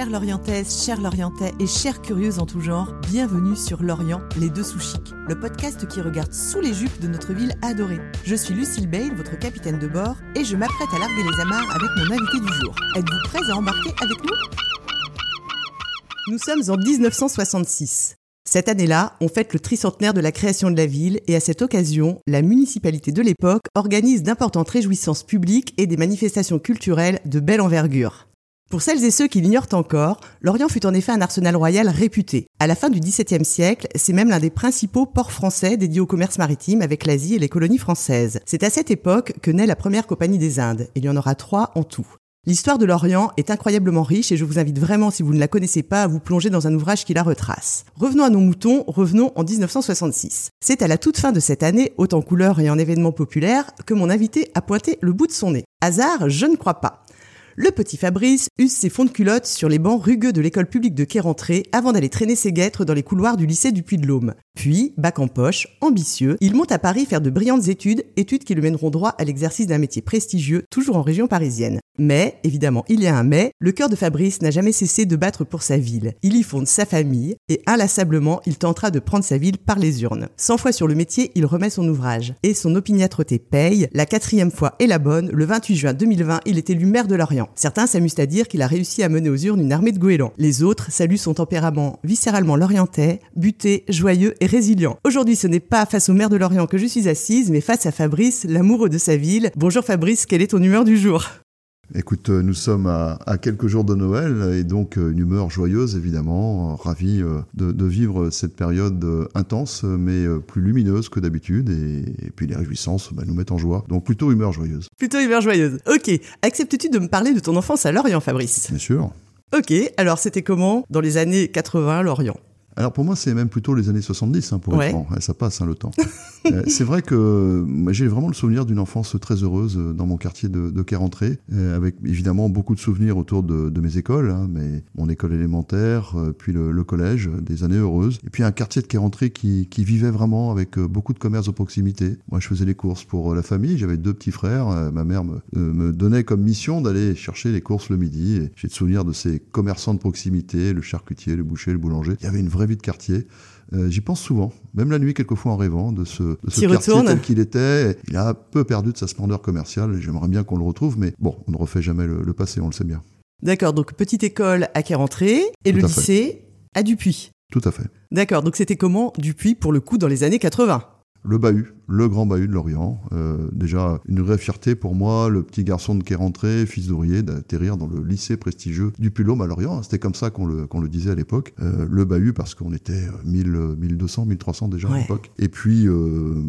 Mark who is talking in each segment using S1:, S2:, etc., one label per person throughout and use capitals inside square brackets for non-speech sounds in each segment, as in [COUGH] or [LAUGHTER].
S1: Chères Lorientaises, chers Lorientais et chères curieuses en tout genre, bienvenue sur Lorient, les deux sous chics, le podcast qui regarde sous les jupes de notre ville adorée. Je suis Lucille Bale, votre capitaine de bord, et je m'apprête à larguer les amarres avec mon invité du jour. Êtes-vous prêts à embarquer avec nous? Nous sommes en 1966. Cette année-là, on fête le tricentenaire de la création de la ville et à cette occasion, la municipalité de l'époque organise d'importantes réjouissances publiques et des manifestations culturelles de belle envergure. Pour celles et ceux qui l'ignorent encore, Lorient fut en effet un arsenal royal réputé. À la fin du XVIIe siècle, c'est même l'un des principaux ports français dédiés au commerce maritime avec l'Asie et les colonies françaises. C'est à cette époque que naît la première compagnie des Indes. Il y en aura trois en tout. L'histoire de l'Orient est incroyablement riche et je vous invite vraiment, si vous ne la connaissez pas, à vous plonger dans un ouvrage qui la retrace. Revenons à nos moutons, revenons en 1966. C'est à la toute fin de cette année, haute en couleurs et en événements populaires, que mon invité a pointé le bout de son nez. Hasard, je ne crois pas. Le petit Fabrice use ses fonds de culotte sur les bancs rugueux de l'école publique de Quai-Rentré avant d'aller traîner ses guêtres dans les couloirs du lycée du Puy-de-L'Aume. Puis, bac en poche, ambitieux, il monte à Paris faire de brillantes études, études qui le mèneront droit à l'exercice d'un métier prestigieux, toujours en région parisienne. Mais, évidemment, il y a un mais, le cœur de Fabrice n'a jamais cessé de battre pour sa ville. Il y fonde sa famille, et inlassablement, il tentera de prendre sa ville par les urnes. Cent fois sur le métier, il remet son ouvrage. Et son opiniâtreté paye, la quatrième fois est la bonne, le 28 juin 2020, il est élu maire de Lorient. Certains s'amusent à dire qu'il a réussi à mener aux urnes une armée de goélands. Les autres saluent son tempérament viscéralement lorientais, buté, joyeux et résilient. Aujourd'hui, ce n'est pas face au maire de Lorient que je suis assise, mais face à Fabrice, l'amoureux de sa ville. Bonjour Fabrice, quelle est ton humeur du jour?
S2: Écoute, euh, nous sommes à, quelques jours de Noël et donc euh, une humeur joyeuse évidemment, ravi euh, de, vivre cette période intense mais plus lumineuse que d'habitude et, puis les réjouissances bah, nous mettent en joie. Donc plutôt humeur joyeuse.
S1: Plutôt humeur joyeuse. Ok. Acceptes-tu de me parler de ton enfance à Lorient, Fabrice?
S2: Bien sûr.
S1: Ok. Alors c'était comment dans les années 80 Lorient?
S2: Alors pour moi, c'est même plutôt les années 70, hein, pour être franc. Ça passe hein, le temps. [LAUGHS] Euh, c'est vrai que j'ai vraiment le souvenir d'une enfance très heureuse euh, dans mon quartier de, de Quai-Rentré, euh, avec évidemment beaucoup de souvenirs autour de, mes écoles, hein, mais mon école élémentaire, puis le, collège, des années heureuses. Et puis un quartier de Quai-Rentré qui, qui, vivait vraiment avec beaucoup de commerces de proximité. Moi, je faisais les courses pour la famille. J'avais deux petits frères. ma mère me, me donnait comme mission d'aller chercher les courses le midi. J'ai le souvenir de ces commerçants de proximité, le charcutier, le boucher, le boulanger. Il y avait une vraie vie de quartier. Euh, j'y pense souvent, même la nuit, quelquefois en rêvant de ce, de ce quartier tel qu'il était. Il a un peu perdu de sa splendeur commerciale. J'aimerais bien qu'on le retrouve, mais bon, on ne refait jamais le, passé, on le sait bien.
S1: D'accord, donc petite école à Quai-Rentré et le lycée à Dupuis.
S2: Tout à fait.
S1: D'accord, donc c'était comment Dupuis pour le coup dans les années 80
S2: le bahut, le grand bahut de Lorient. Euh, déjà, une vraie fierté pour moi, le petit garçon de qui est rentré, fils d'ouvrier, d'atterrir dans le lycée prestigieux du Puy-de-Dôme à Lorient. C'était comme ça qu'on le, qu'on le disait à l'époque. Euh, le bahut, parce qu'on était 1000, 1200, 1300 déjà à l'époque. Et puis, euh,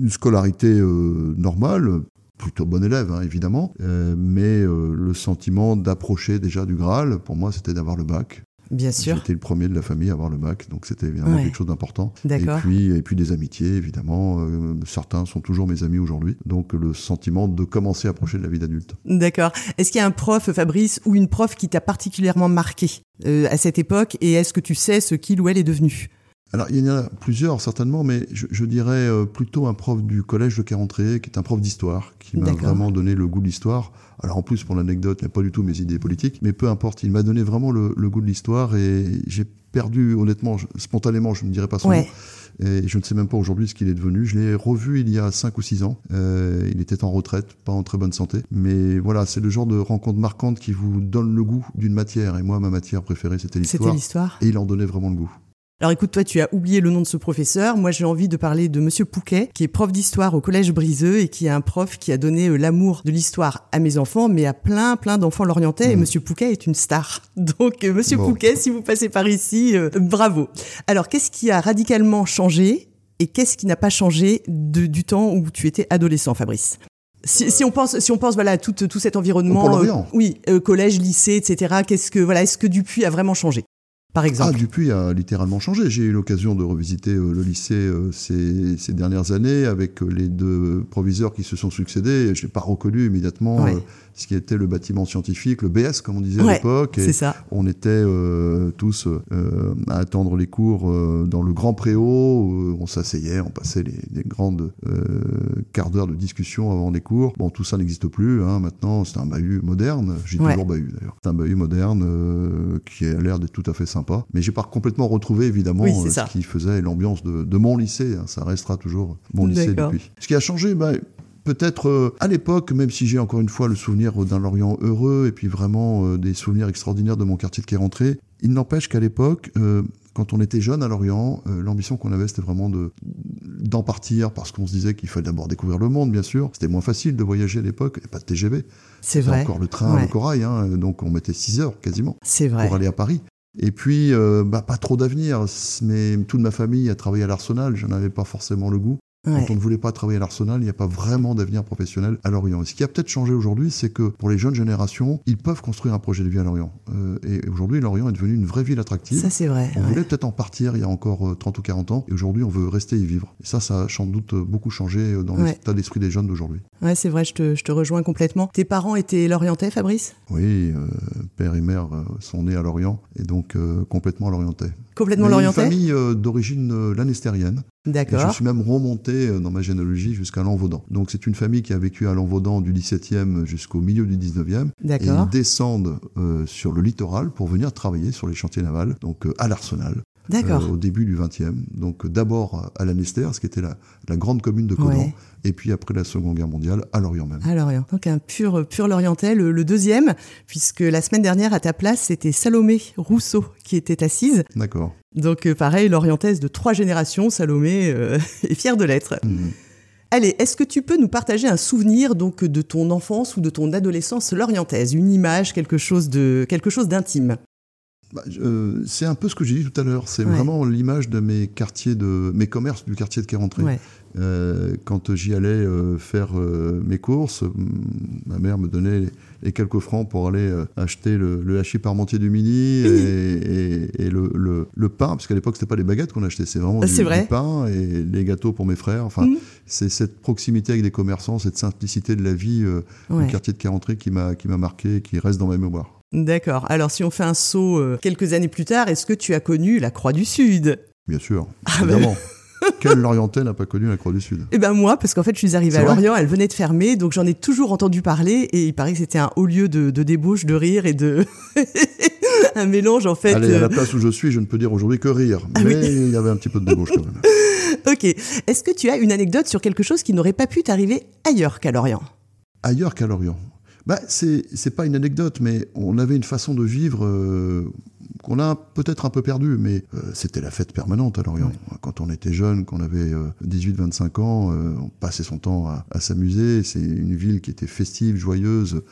S2: une scolarité normale, plutôt bon élève, hein, évidemment, mais le sentiment d'approcher déjà du Graal, pour moi, c'était d'avoir le bac.
S1: Bien sûr.
S2: J'étais le premier de la famille à avoir le bac, donc c'était évidemment quelque chose d'important. Et puis, et puis des amitiés, évidemment. Euh, certains sont toujours mes amis aujourd'hui. Donc le sentiment de commencer à approcher de la vie d'adulte.
S1: D'accord. Est-ce qu'il y a un prof, Fabrice, ou une prof qui t'a particulièrement marqué euh, à cette époque? Et est-ce que tu sais ce qu'il ou elle est devenu?
S2: Alors, il y en a plusieurs, certainement, mais je, dirais euh, plutôt un prof du collège de Carentré, qui est un prof d'histoire, qui m'a vraiment donné le goût de l'histoire. Alors, en plus, pour l'anecdote, il n'y a pas du tout mes idées politiques, mais peu importe, il m'a donné vraiment le, goût de l'histoire et j'ai perdu, honnêtement, spontanément, je ne dirais pas son nom. Et je ne sais même pas aujourd'hui ce qu'il est devenu. Je l'ai revu il y a 5 ou 6 ans. Euh, il était en retraite, pas en très bonne santé. Mais voilà, c'est le genre de rencontre marquante qui vous donne le goût d'une matière. Et moi, ma matière préférée, c'était l'histoire.
S1: C'était l'histoire.
S2: Et il en donnait vraiment le goût.
S1: Alors écoute, toi, tu as oublié le nom de ce professeur. Moi, j'ai envie de parler de Monsieur Pouquet, qui est prof d'histoire au Collège Briseux et qui est un prof qui a donné euh, l'amour de l'histoire à mes enfants, mais à plein, plein d'enfants lorientais. Et mmh. Monsieur Pouquet est une star. [LAUGHS] Donc, euh, Monsieur Pouquet, si vous passez par ici, euh, bravo. Alors, qu'est-ce qui a radicalement changé et qu'est-ce qui n'a pas changé du temps où tu étais adolescent, Fabrice? Si, on pense, si on pense voilà à tout, tout cet environnement,
S2: euh,
S1: oui, collège, lycée, etc. Qu'est-ce que voilà, est-ce que Dupuis a vraiment changé? Par exemple
S2: Ah, Dupuis a littéralement changé. J'ai eu l'occasion de revisiter le lycée ces, ces, dernières années avec les deux proviseurs qui se sont succédés. Je n'ai pas reconnu immédiatement ce qui était le bâtiment scientifique, le BS comme on disait à l'époque.
S1: C'est ça.
S2: On était tous à attendre les cours dans le grand préau. on s'asseyait, on passait les, les grandes quarts d'heure de discussion avant les cours. Bon, tout ça n'existe plus. Hein. Maintenant, c'est un bahut moderne. J'ai toujours bahut d'ailleurs. C'est un bahut moderne euh, qui a l'air d'être tout à fait sympa. Mais j'ai pas complètement retrouvé évidemment euh, ce qui faisait l'ambiance de, mon lycée. Hein. Ça restera toujours mon lycée depuis. Ce qui a changé, bah, peut-être euh, à l'époque, même si j'ai encore une fois le souvenir d'un Lorient heureux et puis vraiment des souvenirs extraordinaires de mon quartier de qui est rentré, il n'empêche qu'à l'époque, quand on était jeune à Lorient, l'ambition qu'on avait, c'était vraiment de d'en partir parce qu'on se disait qu'il fallait d'abord découvrir le monde, bien sûr. C'était moins facile de voyager à l'époque, et pas de TGV.
S1: C'est vrai.
S2: Encore le train, le corail, hein, donc on mettait 6 heures quasiment
S1: vrai.
S2: pour aller à Paris. Et puis, euh, bah, pas trop d'avenir, mais toute ma famille a travaillé à l'Arsenal, je avais pas forcément le goût. Quand on ne voulait pas travailler à l'Arsenal, il n'y a pas vraiment d'avenir professionnel à Lorient. ce qui a peut-être changé aujourd'hui, c'est que pour les jeunes générations, ils peuvent construire un projet de vie à Lorient. Euh, et aujourd'hui, Lorient est devenu une vraie ville attractive.
S1: Ça, c'est vrai.
S2: On voulait peut-être en partir il y a encore 30 euh, ou 40 ans. Et aujourd'hui, on veut rester y vivre. Et ça, ça a sans doute beaucoup changé dans l'état d'esprit des jeunes d'aujourd'hui.
S1: Ouais, c'est vrai, je te, je te, rejoins complètement. Tes parents étaient lorientais, Fabrice?
S2: Oui, euh, père et mère sont nés à Lorient et donc complètement lorientais.
S1: Complètement lorientais
S2: Une famille d'origine lanestérienne.
S1: D'accord.
S2: Je suis même remonté dans ma généalogie jusqu'à Lanvaudan. Donc c'est une famille qui a vécu à Lanvaudan du 17e jusqu'au milieu du 19e.
S1: D'accord.
S2: Et ils descendent sur le littoral pour venir travailler sur les chantiers navals, donc à l'Arsenal.
S1: D'accord.
S2: au début du 20e. Donc d'abord à Lanester, ce qui était la, la grande commune de Conan, et puis après la Seconde Guerre mondiale, à Lorient même.
S1: À Lorient. Donc un pur, pur Lorientais, le, deuxième, puisque la semaine dernière, à ta place, c'était Salomé Rousseau qui était assise.
S2: D'accord.
S1: Donc euh, pareil, Lorientaise de trois générations, Salomé euh, [LAUGHS] est fière de l'être.
S2: Mhm.
S1: Allez, est-ce que tu peux nous partager un souvenir donc de ton enfance ou de ton adolescence lorientaise, une image, quelque chose de quelque chose d'intime?
S2: Bah, c'est un peu ce que j'ai dit tout à l'heure. C'est vraiment l'image de mes quartiers, de mes commerces du quartier de Quai-Rentré. Euh, quand j'y allais euh, faire euh, mes courses, ma mère me donnait les, quelques francs pour aller acheter le, le, hachis parmentier du midi [LAUGHS] et, le, le, pain, parce qu'à l'époque c'était pas les baguettes qu'on achetait, c'est vraiment du, pain et les gâteaux pour mes frères. Enfin, mm. c'est cette proximité avec des commerçants, cette simplicité de la vie du quartier de Quai-Rentré qui m'a marqué, qui reste dans ma mémoire.
S1: D'accord. Alors, si on fait un saut quelques années plus tard, est-ce que tu as connu la Croix du Sud?
S2: Bien sûr, ah, bah [LAUGHS] évidemment. Quel Lorientais n'a pas connu la Croix du Sud?
S1: Eh ben moi, parce qu'en fait, je suis arrivée à Lorient, elle venait de fermer, donc j'en ai toujours entendu parler, et il paraît que c'était un haut lieu de, débauche, de rire et de [LAUGHS] un mélange en fait.
S2: Allez, à la place où je suis, je ne peux dire aujourd'hui que rire, ah mais il y avait un petit peu de débauche quand même. [LAUGHS]
S1: ok. Est-ce que tu as une anecdote sur quelque chose qui n'aurait pas pu t'arriver ailleurs qu'à Lorient?
S2: Ailleurs qu'à Lorient? Bah, c'est pas une anecdote, mais on avait une façon de vivre euh, qu'on a peut-être un peu perdu, mais euh, c'était la fête permanente à Lorient. Quand on était jeune, qu'on avait 18-25 euh, ans, on passait son temps à, s'amuser. C'est une ville qui était festive, joyeuse.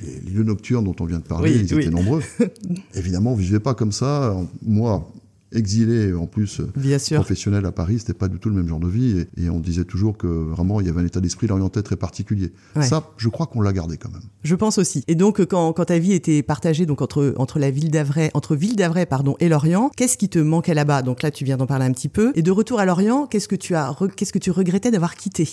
S2: Les, lieux nocturnes dont on vient de parler, ils étaient nombreux. [LAUGHS] Évidemment, on vivait pas comme ça. Moi, exilé en plus professionnel à Paris, c'était pas du tout le même genre de vie et, on disait toujours que vraiment il y avait un état d'esprit l'orientais très particulier. Ça, je crois qu'on l'a gardé quand même.
S1: Je pense aussi. Et donc quand, quand ta vie était partagée donc entre entre la ville d'Avray, entre ville d'Avray pardon et Lorient, qu'est-ce qui te manquait là-bas? Donc là tu viens d'en parler un petit peu et de retour à Lorient, qu'est-ce que tu as qu'est-ce que tu regrettais d'avoir quitté?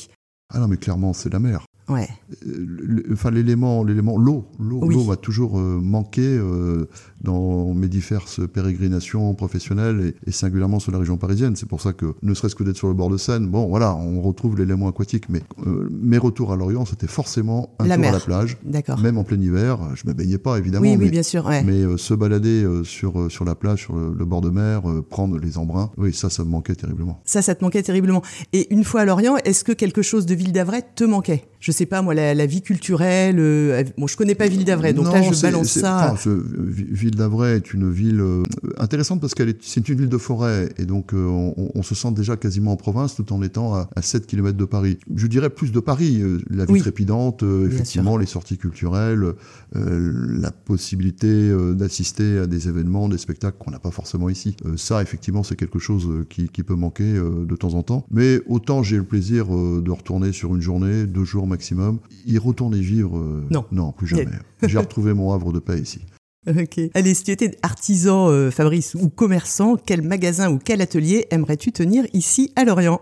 S2: Ah non, mais clairement, c'est la mer.
S1: Ouais.
S2: Euh, enfin, l'élément, l'élément, l'eau, l'eau, l'eau m'a toujours euh, manqué euh, dans mes diverses pérégrinations professionnelles et, singulièrement sur la région parisienne. C'est pour ça que, ne serait-ce que d'être sur le bord de Seine, bon, voilà, on retrouve l'élément aquatique. Mais mes retours à Lorient, c'était forcément un tour à la plage,
S1: D'accord.
S2: même en plein hiver. Je me baignais pas, évidemment.
S1: Oui,
S2: mais,
S1: oui, bien sûr.
S2: Mais se balader sur sur la plage, sur le, bord de mer, prendre les embruns, oui, ça, ça me manquait terriblement.
S1: Ça, ça te manquait terriblement. Et une fois à Lorient, est-ce que quelque chose de Ville d'Avray te manquait? Je sais pas, moi, la, vie culturelle. Euh, bon, je connais pas Ville d'Avray, donc là, je balance ça.
S2: ville d'Avray est une ville euh, intéressante parce qu'elle est, c'est une ville de forêt et donc euh, on, se sent déjà quasiment en province tout en étant à, 7 km de Paris. Je dirais plus de Paris, la vie trépidante, effectivement, les sorties culturelles, la possibilité d'assister à des événements, des spectacles qu'on n'a pas forcément ici. ça, effectivement, c'est quelque chose qui, qui peut manquer de temps en temps. Mais autant j'ai le plaisir de retourner sur une journée, deux jours maximum, y retourner vivre, euh,
S1: non.
S2: non, plus jamais. [LAUGHS] J'ai retrouvé mon havre de paix ici. [LAUGHS]
S1: Ok. Allez, si tu étais artisan, Fabrice, ou commerçant, quel magasin ou quel atelier aimerais-tu tenir ici à Lorient?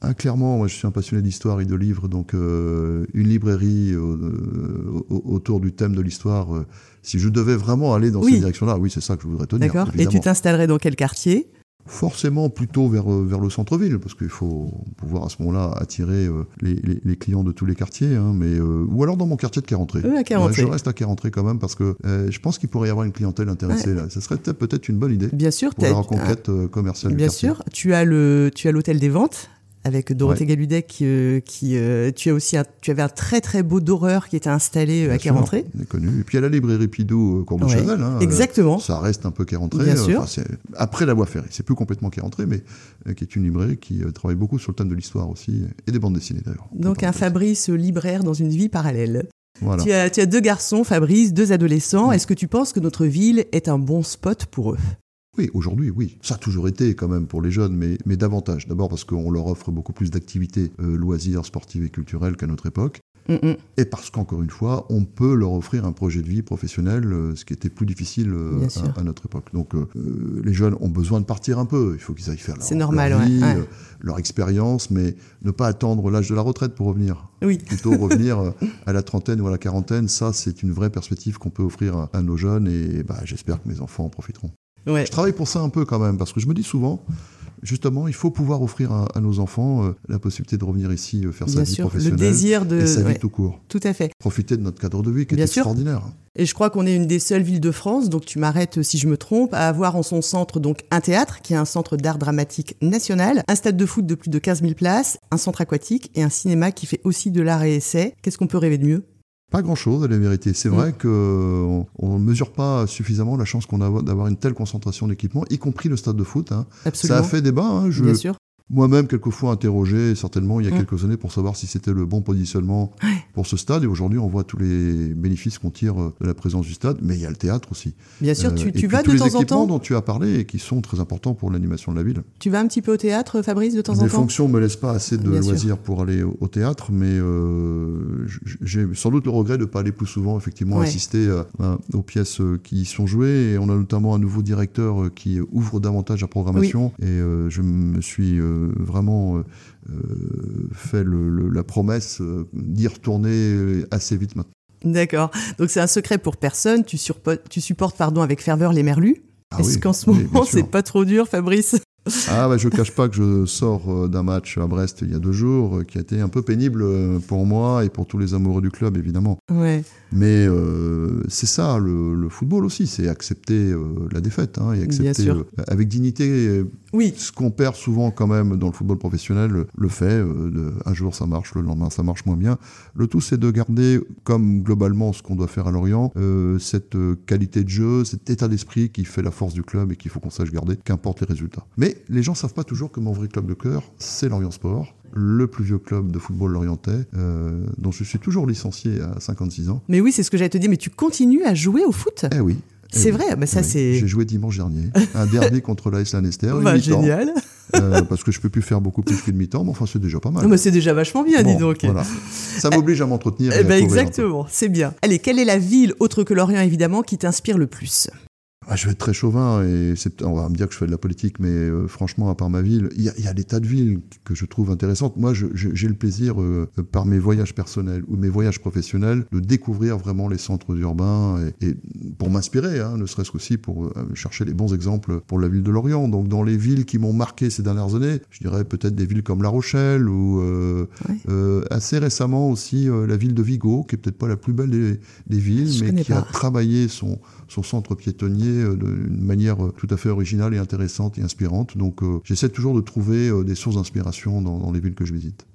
S2: Ah, clairement, moi je suis un passionné d'histoire et de livres, donc une librairie autour du thème de l'histoire, si je devais vraiment aller dans cette direction-là, oui, c'est ça que je voudrais tenir.
S1: D'accord. Et tu t'installerais dans quel quartier?
S2: Forcément plutôt vers, euh, vers le centre-ville, parce qu'il faut pouvoir à ce moment-là attirer euh, les, les, clients de tous les quartiers, hein, mais, euh, ou alors dans mon quartier de Carentré.
S1: je
S2: reste à Carentré quand même, parce que je pense qu'il pourrait y avoir une clientèle intéressée là. Ça serait peut-être une bonne idée.
S1: Bien sûr.
S2: Pour la reconquête commerciale
S1: Bien sûr. Tu as l'hôtel des ventes avec Dorothée Galudec, qui, euh, qui euh, tu as aussi tu avais un très très beau d'horreur qui était installé euh, à Carentré.
S2: connu. Et puis a la librairie Pidou Cours de Cheval. Hein,
S1: Exactement.
S2: ça reste un peu Carentré.
S1: Bien sûr.
S2: après la voie ferrée, c'est plus complètement Carentré, mais qui est une librairie qui travaille beaucoup sur le thème de l'histoire aussi et des bandes dessinées d'ailleurs.
S1: Donc un Fabrice libraire dans une vie parallèle. Voilà. Tu, as, tu as deux garçons, Fabrice, deux adolescents. Est-ce que tu penses que notre ville est un bon spot pour eux?
S2: Oui, aujourd'hui, oui. Ça a toujours été quand même pour les jeunes, mais, mais davantage. D'abord parce qu'on leur offre beaucoup plus d'activités euh, loisirs, sportives et culturelles qu'à notre époque. Et parce qu'encore une fois, on peut leur offrir un projet de vie professionnel, euh, ce qui était plus difficile euh, à, notre époque. Donc les jeunes ont besoin de partir un peu. Il faut qu'ils aillent faire leur,
S1: normal,
S2: leur, vie, leur expérience, mais ne pas attendre l'âge de la retraite pour revenir.
S1: Oui.
S2: Plutôt [LAUGHS] revenir à la trentaine ou à la quarantaine. Ça, c'est une vraie perspective qu'on peut offrir à, à nos jeunes et bah, j'espère que mes enfants en profiteront. Je travaille pour ça un peu quand même, parce que je me dis souvent, justement, il faut pouvoir offrir à, nos enfants euh, la possibilité de revenir ici, euh, faire sa vie professionnelle.
S1: Le désir de.
S2: Et sa vie tout court.
S1: Tout à fait.
S2: Profiter de notre cadre de vie qui est extraordinaire.
S1: Et je crois qu'on est une des seules villes de France, donc tu m'arrêtes si je me trompe, à avoir en son centre donc un théâtre, qui est un centre d'art dramatique national, un stade de foot de plus de 15 000 places, un centre aquatique et un cinéma qui fait aussi de l'art et essai. Qu'est-ce qu'on peut rêver de mieux?
S2: Pas grand-chose, à la vérité. C'est vrai mm. qu'on ne mesure pas suffisamment la chance qu'on a d'avoir une telle concentration d'équipements, y compris le stade de foot. Hein. Ça a fait débat. Hein, je,
S1: Bien sûr
S2: moi-même quelquefois interrogé certainement il y a mm. quelques années pour savoir si c'était le bon positionnement pour ce stade. Et aujourd'hui on voit tous les bénéfices qu'on tire euh, de la présence du stade. Mais il y a le théâtre aussi.
S1: Bien sûr tu,
S2: euh,
S1: tu vas
S2: de
S1: temps en temps.
S2: dont tu as parlé et qui sont très importants pour l'animation de la ville.
S1: Tu vas un petit peu au théâtre Fabrice de temps en temps?
S2: les fonctions me laissent pas assez de loisirs pour aller au, théâtre mais euh, j'ai sans doute le regret de ne pas aller plus souvent effectivement assister aux pièces qui y sont jouées. Et on a notamment un nouveau directeur qui ouvre davantage la programmation. Et je me suis vraiment euh, euh, fait la promesse euh, d'y retourner assez vite maintenant.
S1: D'accord. Donc c'est un secret pour personne. Tu, tu supportes pardon, avec ferveur les merlus? Ah Est-ce qu'en ce moment, c'est pas trop dur, Fabrice
S2: ah bah je cache pas que je sors d'un match à Brest il y a deux jours qui a été un peu pénible pour moi et pour tous les amoureux du club évidemment.
S1: Ouais.
S2: Mais euh, c'est ça, le, football aussi, c'est accepter euh, la défaite hein, et accepter euh, avec dignité.
S1: Oui.
S2: Ce qu'on perd souvent quand même dans le football professionnel, le fait, de, un jour ça marche, le lendemain ça marche moins bien. Le tout, c'est de garder, comme globalement ce qu'on doit faire à Lorient, cette qualité de jeu, cet état d'esprit qui fait la force du club et qu'il faut qu'on sache garder, qu'importe les résultats. Mais les gens savent pas toujours que mon vrai club de cœur, c'est Lorient Sport le plus vieux club de football lorientais, euh, dont je suis toujours licencié à 56 ans.
S1: Mais oui, c'est ce que j'allais te dire, mais tu continues à jouer au foot?
S2: Eh oui.
S1: Eh c'est vrai, bah ça c'est.
S2: J'ai joué dimanche dernier, un derby [LAUGHS] contre l'AS Lanester.
S1: Bah, génial.
S2: Euh, parce que je peux plus faire beaucoup plus qu'une mi-temps, mais enfin c'est déjà pas mal.
S1: mais c'est déjà vachement bien, dis donc.
S2: Voilà. Ça m'oblige à m'entretenir.
S1: Eh ben exactement, c'est bien. Allez, quelle est la ville, autre que Lorient évidemment, qui t'inspire le plus?
S2: Ah, je vais être très chauvin et on va me dire que je fais de la politique, mais euh, franchement, à part ma ville, il y, a des tas de villes que je trouve intéressantes. Moi, j'ai le plaisir, euh, par mes voyages personnels ou mes voyages professionnels, de découvrir vraiment les centres urbains et, pour m'inspirer, hein, ne serait-ce qu'aussi pour euh, chercher les bons exemples pour la ville de Lorient. Donc, dans les villes qui m'ont marqué ces dernières années, je dirais peut-être des villes comme La Rochelle ou assez récemment aussi la ville de Vigo, qui est peut-être pas la plus belle des, villes, mais qui a travaillé son, son centre piétonnier euh, d'une manière euh, tout à fait originale et intéressante et inspirante. Donc euh, j'essaie toujours de trouver des sources d'inspiration dans, les villes que je visite.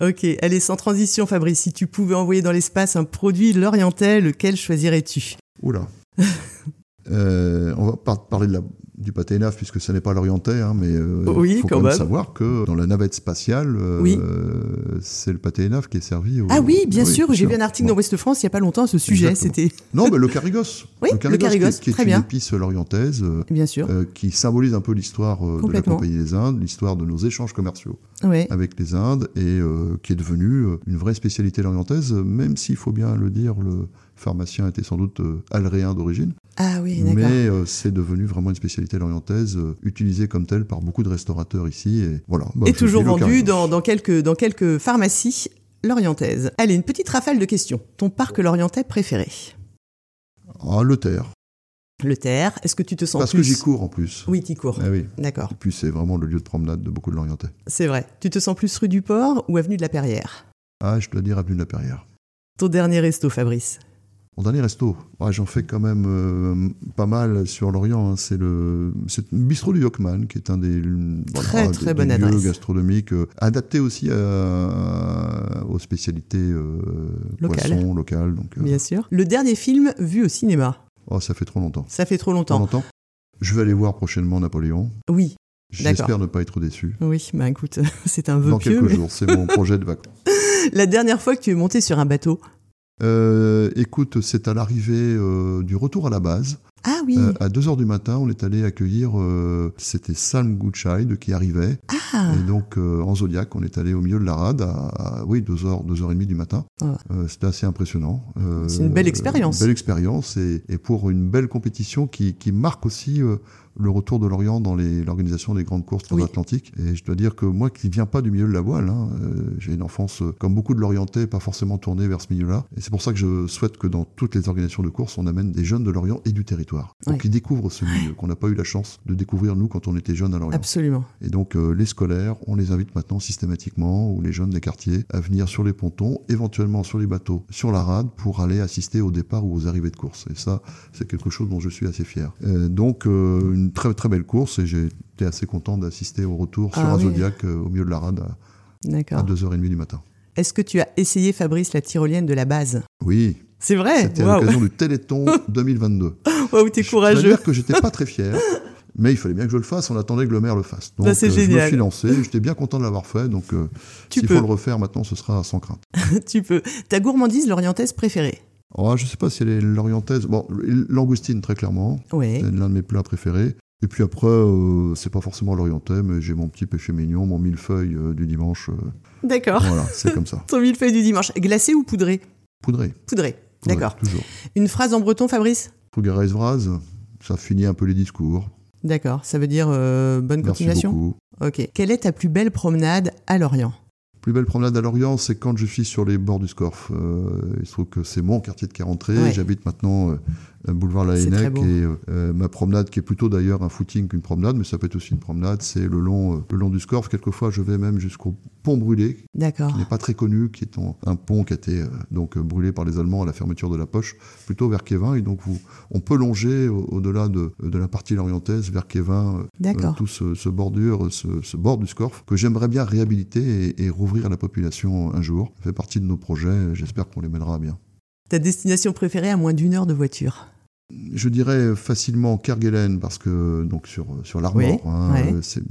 S1: Ok, allez, sans transition Fabrice, si tu pouvais envoyer dans l'espace un produit lorientais, lequel choisirais-tu?
S2: Oula. [LAUGHS] on va parler de la du pâté naf puisque ce n'est pas l'orientais, hein, mais il
S1: oui,
S2: faut quand même, savoir que dans la navette spatiale, c'est le pâté naf qui est servi. Au...
S1: Ah oui, bien sûr, j'ai vu un article dans Ouest France il n'y a pas longtemps à ce sujet. C'était. [LAUGHS]
S2: Non, mais le carigos.
S1: Oui, le carigos,
S2: qui, est
S1: très
S2: une
S1: bien.
S2: épice lorientaise,
S1: bien sûr,
S2: qui symbolise un peu l'histoire de la Compagnie des Indes, l'histoire de nos échanges commerciaux avec les Indes, et qui est devenue une vraie spécialité lorientaise, même s'il faut bien le dire, le pharmacien était sans doute alréen d'origine.
S1: Ah oui,
S2: Mais euh, c'est devenu vraiment une spécialité lorientaise, euh, utilisée comme telle par beaucoup de restaurateurs ici. Et, voilà,
S1: bah, et toujours vendue dans, dans, quelques, dans quelques pharmacies lorientaises. Allez, une petite rafale de questions. Ton parc lorientais préféré?
S2: Ah, le Terre.
S1: Le Terre, est-ce que tu te sens
S2: Parce que j'y cours en plus.
S1: Oui, tu cours.
S2: Ah oui.
S1: D'accord.
S2: Et puis c'est vraiment le lieu de promenade de beaucoup de Lorientais.
S1: C'est vrai. Tu te sens plus rue du Port ou avenue de la Perrière?
S2: Ah, je dois dire avenue de la Perrière.
S1: Ton dernier resto, Fabrice?
S2: Mon dernier resto, ouais, j'en fais quand même euh, pas mal sur l'Orient. Hein. C'est le, bistrot du Yokman, qui est un des,
S1: très,
S2: voilà,
S1: très
S2: des,
S1: bonne
S2: des lieux gastronomiques euh, adaptés aussi à, aux spécialités euh,
S1: Local.
S2: poissons locales. Donc,
S1: Bien sûr. Le dernier film vu au cinéma
S2: Oh, ça fait trop longtemps.
S1: Ça fait trop longtemps.
S2: Trop longtemps. Je vais aller voir prochainement Napoléon.
S1: Oui.
S2: J'espère ne pas être déçu.
S1: Oui, bah écoute, [LAUGHS] c'est un vœu
S2: Dans
S1: pieux.
S2: quelques jours, c'est mon projet de vacances. [LAUGHS]
S1: La dernière fois que tu es monté sur un bateau
S2: euh, écoute, c'est à l'arrivée euh, du retour à la base.
S1: Ah oui.
S2: Euh, à 2h du matin, on est allé accueillir, c'était Salm Goodchild qui arrivait.
S1: Ah.
S2: Et donc, en Zodiac, on est allé au milieu de la rade à, à oui, 2h, 2h30 du matin.
S1: Ah.
S2: Euh, c'était assez impressionnant.
S1: C'est une belle expérience.
S2: Une belle expérience et, et, pour une belle compétition qui, qui marque aussi le retour de l'Orient dans l'organisation des grandes courses transatlantiques. Oui. Et je dois dire que moi qui ne viens pas du milieu de la voile, hein, euh, j'ai une enfance, euh, comme beaucoup de l'Orientais, pas forcément tournée vers ce milieu-là. Et c'est pour ça que je souhaite que dans toutes les organisations de course, on amène des jeunes de l'Orient et du territoire. Donc
S1: Oui.
S2: qui découvrent ce milieu, qu'on n'a pas eu la chance de découvrir nous quand on était jeunes à l'Orient.
S1: Absolument.
S2: Et donc euh, les scolaires, on les invite maintenant systématiquement, ou les jeunes des quartiers, à venir sur les pontons, éventuellement sur les bateaux, sur la rade, pour aller assister au départ ou aux arrivées de course. Et ça, c'est quelque chose dont je suis assez fier. Euh, donc euh, une très très belle course et j'ai été assez content d'assister au retour sur
S1: Ah
S2: un
S1: oui.
S2: Zodiac euh, au milieu de la rade à, à
S1: D'accord.
S2: 2h30 du matin.
S1: Est-ce que tu as essayé, Fabrice, la tyrolienne de la base?
S2: Oui,
S1: C'est vrai?
S2: C'était à
S1: Waouh,
S2: l'occasion du Téléthon [LAUGHS] 2022.
S1: Waouh, t'es
S2: Je dois
S1: courageux.
S2: dire que j'étais pas très fier. Mais il fallait bien que je le fasse, on attendait que le maire le fasse. Donc
S1: Bah, c'est
S2: euh, je me
S1: génial.
S2: suis lancé, j'étais bien content de l'avoir fait, donc euh, s'il faut le refaire maintenant, ce sera sans crainte. [LAUGHS]
S1: tu peux. Ta gourmandise lorientaise préférée?
S2: Oh, je sais pas si elle est l'orientaise. Bon, langoustine, très clairement. C'est l'un de mes plats préférés. Et puis après, euh, c'est pas forcément l'orientais, mais j'ai mon petit péché mignon, mon millefeuille euh, du dimanche. euh,
S1: D'accord.
S2: voilà, c'est comme ça. [LAUGHS]
S1: Ton millefeuille du dimanche. Glacé ou poudré?
S2: Poudré.
S1: Poudré. D'accord.
S2: Toujours.
S1: Une phrase en breton, Fabrice?
S2: Fougares vraz, ça finit un peu les discours.
S1: D'accord. Ça veut dire euh, bonne
S2: Merci
S1: continuation?
S2: beaucoup.
S1: Ok. Quelle est ta plus belle promenade à Lorient?
S2: Plus belle promenade à Lorient, c'est quand je suis sur les bords du Scorff. Euh, il se trouve que c'est mon quartier de Carentré.
S1: Ouais.
S2: J'habite maintenant euh, boulevard
S1: C'est très
S2: Laennec et euh, euh, ma promenade, qui est plutôt d'ailleurs un footing qu'une promenade, mais ça peut être aussi une promenade, c'est le long, euh, le long du Scorff. Quelquefois, je vais même jusqu'au pont brûlé, qui n'est pas très connu, qui est un pont qui a été euh, donc euh, brûlé par les Allemands à la fermeture de la poche, plutôt vers Kévin. Et donc, vous, on peut longer au- au-delà de, de la partie lorientaise vers Kévin euh, tout ce, ce bordure, ce, ce bord du Scorff, que j'aimerais bien réhabiliter et, et rouvrir à la population un jour. Ça fait partie de nos projets, j'espère qu'on les mènera à bien.
S1: Ta destination préférée à moins d'une heure de voiture?
S2: Je dirais facilement Kerguelen, parce que, donc sur, sur l'Armor,
S1: Oui,
S2: hein,
S1: ouais.
S2: c'est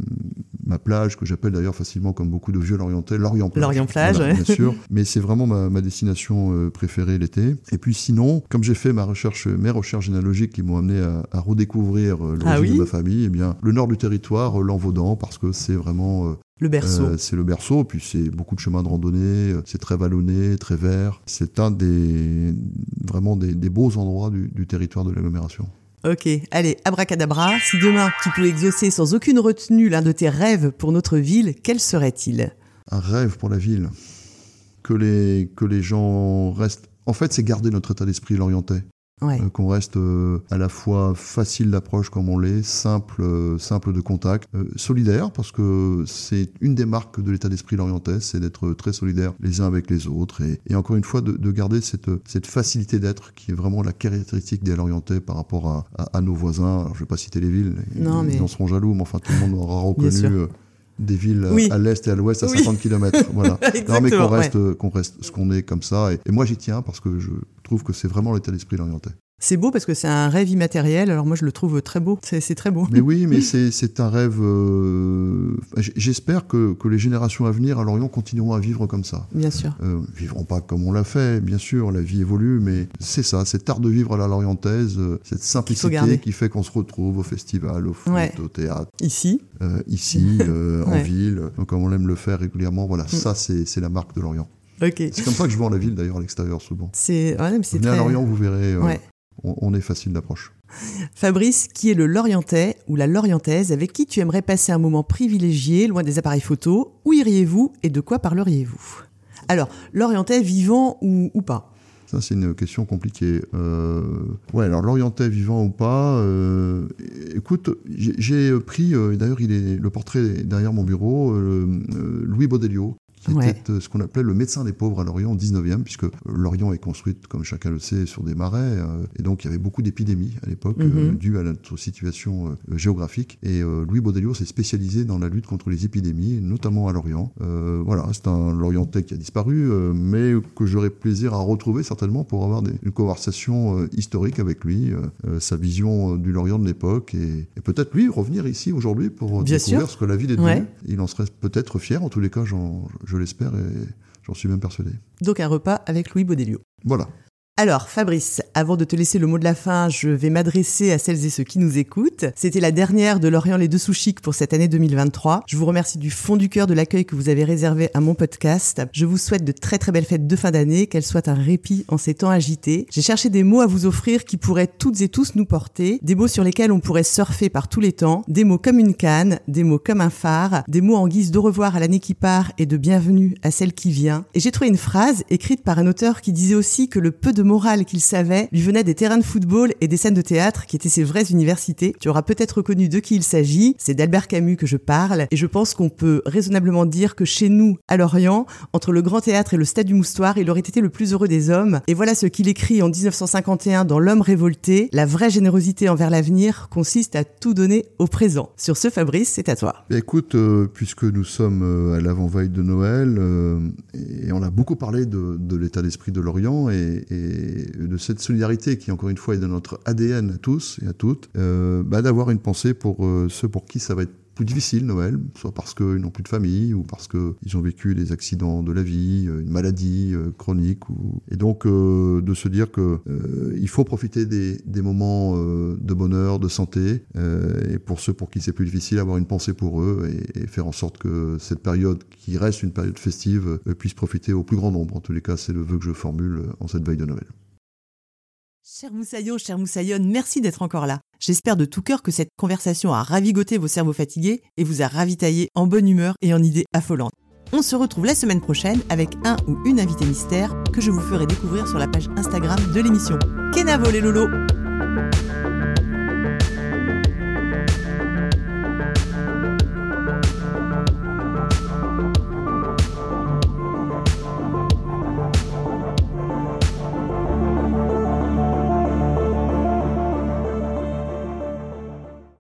S2: ma plage, que j'appelle d'ailleurs facilement, comme beaucoup de vieux Lorientais, Lorient Plage.
S1: Lorient Plage,
S2: Voilà,
S1: ouais.
S2: bien sûr. [LAUGHS] Mais c'est vraiment ma, ma destination euh, préférée l'été. Et puis sinon, comme j'ai fait ma recherche, mes recherches généalogiques qui m'ont amené à, à redécouvrir euh, l'origine
S1: Ah oui
S2: de ma famille, eh bien, le nord du territoire, l'Envaudan, parce que c'est vraiment euh,
S1: Le berceau.
S2: euh, c'est le berceau, puis c'est beaucoup de chemins de randonnée, euh, c'est très vallonné, très vert. C'est un des vraiment des, des beaux endroits du, du territoire de l'agglomération.
S1: Ok, allez, abracadabra. Si demain tu pouvais exaucer sans aucune retenue l'un de tes rêves pour notre ville, quel serait-il?
S2: Un rêve pour la ville, que les que les gens restent. En fait, c'est garder notre état d'esprit lorientais,
S1: Ouais.
S2: Euh, qu'on reste euh, à la fois facile d'approche comme on l'est, simple, euh, simple de contact, solidaire parce que c'est une des marques de l'état d'esprit lorientais, c'est d'être très solidaire les uns avec les autres et, et encore une fois de, de garder cette, cette facilité d'être qui est vraiment la caractéristique des lorientais par rapport à, à- à nos voisins. Alors je vais pas citer les villes,
S1: Non,
S2: ils,
S1: mais-
S2: ils en seront jaloux, mais enfin tout le monde aura reconnu des villes à-
S1: Oui.
S2: à l'est et à l'ouest à
S1: Oui.
S2: 50 km. [LAUGHS] Voilà. Non, mais qu'on
S1: ouais.
S2: reste, qu'on reste ce qu'on est comme ça. Et, et moi, j'y tiens parce que je trouve que c'est vraiment l'état d'esprit lorientais.
S1: C'est beau parce que c'est un rêve immatériel, alors moi je le trouve très beau, c'est très beau.
S2: Mais oui, mais c'est un rêve... Euh, j'espère que, que, les générations à venir à Lorient continueront à vivre comme ça.
S1: Bien sûr.
S2: Euh, vivront pas comme on l'a fait, bien sûr, la vie évolue, mais c'est ça, cet art de vivre à la Lorientaise, euh, cette simplicité qui fait qu'on se retrouve au festival, au foot, au théâtre.
S1: Ici
S2: euh, Ici, en [LAUGHS] ville, comme on aime le faire régulièrement, voilà, mm. ça c'est la marque de Lorient. C'est comme ça que je vois la ville d'ailleurs à l'extérieur souvent.
S1: C'est ouais,
S2: Venez à Lorient, vous verrez, euh, on, est facile d'approche.
S1: Fabrice, qui est le Lorientais ou la Lorientaise avec qui tu aimerais passer un moment privilégié, loin des appareils photo Où iriez-vous et de quoi parleriez-vous? Alors, Lorientais vivant ou, ou pas?
S2: Ça, c'est une question compliquée. Euh, ouais, alors l'orientais vivant ou pas, euh, écoute, j'ai pris, d'ailleurs, il est le portrait derrière mon bureau, Louis Baudelio, qui était euh, ce qu'on appelait le médecin des pauvres à Lorient au 19e, puisque Lorient est construite, comme chacun le sait, sur des marais, euh, et donc il y avait beaucoup d'épidémies à l'époque, mm dues à notre situation géographique. Et Louis Baudelio s'est spécialisé dans la lutte contre les épidémies, notamment à Lorient. voilà, c'est un Lorientais qui a disparu, mais que j'aurais plaisir à retrouver certainement pour avoir des, une conversation historique avec lui, sa vision du Lorient de l'époque, et, peut-être lui revenir ici aujourd'hui pour découvrir ce que la ville est devenue. Il en serait peut-être fier, en tous les cas, j'en je l'espère et j'en suis même persuadé.
S1: Donc un repas avec Louis Baudelio.
S2: Voilà.
S1: Alors, Fabrice, avant de te laisser le mot de la fin, je vais m'adresser à celles et ceux qui nous écoutent. C'était la dernière de Lorient les deux sous chics pour cette année 2023. Je vous remercie du fond du cœur de l'accueil que vous avez réservé à mon podcast. Je vous souhaite de très très belles fêtes de fin d'année, qu'elles soient un répit en ces temps agités. J'ai cherché des mots à vous offrir qui pourraient toutes et tous nous porter, des mots sur lesquels on pourrait surfer par tous les temps, des mots comme une canne, des mots comme un phare, des mots en guise de revoir à l'année qui part et de bienvenue à celle qui vient. Et j'ai trouvé une phrase écrite par un auteur qui disait aussi que le peu de morale qu'il savait lui venait des terrains de football et des scènes de théâtre qui étaient ses vraies universités. Tu auras peut-être reconnu de qui il s'agit. C'est d'Albert Camus que je parle et je pense qu'on peut raisonnablement dire que chez nous, à Lorient, entre le Grand Théâtre et le Stade du Moustoir, il aurait été le plus heureux des hommes. Et voilà ce qu'il écrit en 1951 dans L'homme révolté. La vraie générosité envers l'avenir consiste à tout donner au présent. Sur ce, Fabrice, c'est à toi.
S2: Écoute, euh, puisque nous sommes euh, à l'avant-veille de Noël, euh, et on a beaucoup parlé de, l'état d'esprit de Lorient et, de cette solidarité qui, encore une fois, est dans notre ADN à tous et à toutes, euh, bah, d'avoir une pensée pour euh, ceux pour qui ça va être plus difficile Noël, soit parce qu'ils n'ont plus de famille ou parce qu'ils ont vécu des accidents de la vie, euh, une maladie chronique. Ou... Et donc de se dire que il faut profiter des, des moments de bonheur, de santé, et pour ceux pour qui c'est plus difficile, avoir une pensée pour eux et, et, faire en sorte que cette période qui reste une période festive puisse profiter au plus grand nombre. En tous les cas, c'est le vœu que je formule en cette veille de Noël.
S1: Cher Moussaillon, cher Moussaillonne, merci d'être encore là. J'espère de tout cœur que cette conversation a ravigoté vos cerveaux fatigués et vous a ravitaillé en bonne humeur et en idées affolantes. On se retrouve la semaine prochaine avec un ou une invitée mystère que je vous ferai découvrir sur la page Instagram de l'émission. Kenavo les Lolo